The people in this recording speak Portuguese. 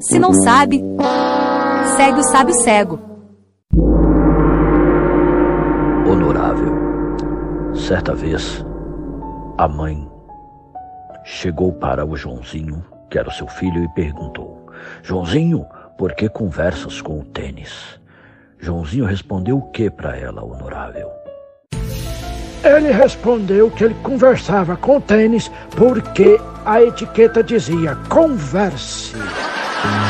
Se não sabe, segue o sábio cego. Honorável, certa vez, a mãe chegou para o Joãozinho, que era o seu filho, e perguntou: Joãozinho, por que conversas com o tênis? Joãozinho respondeu o que para ela, honorável? Ele respondeu que ele conversava com o tênis porque a etiqueta dizia converse. Thank you.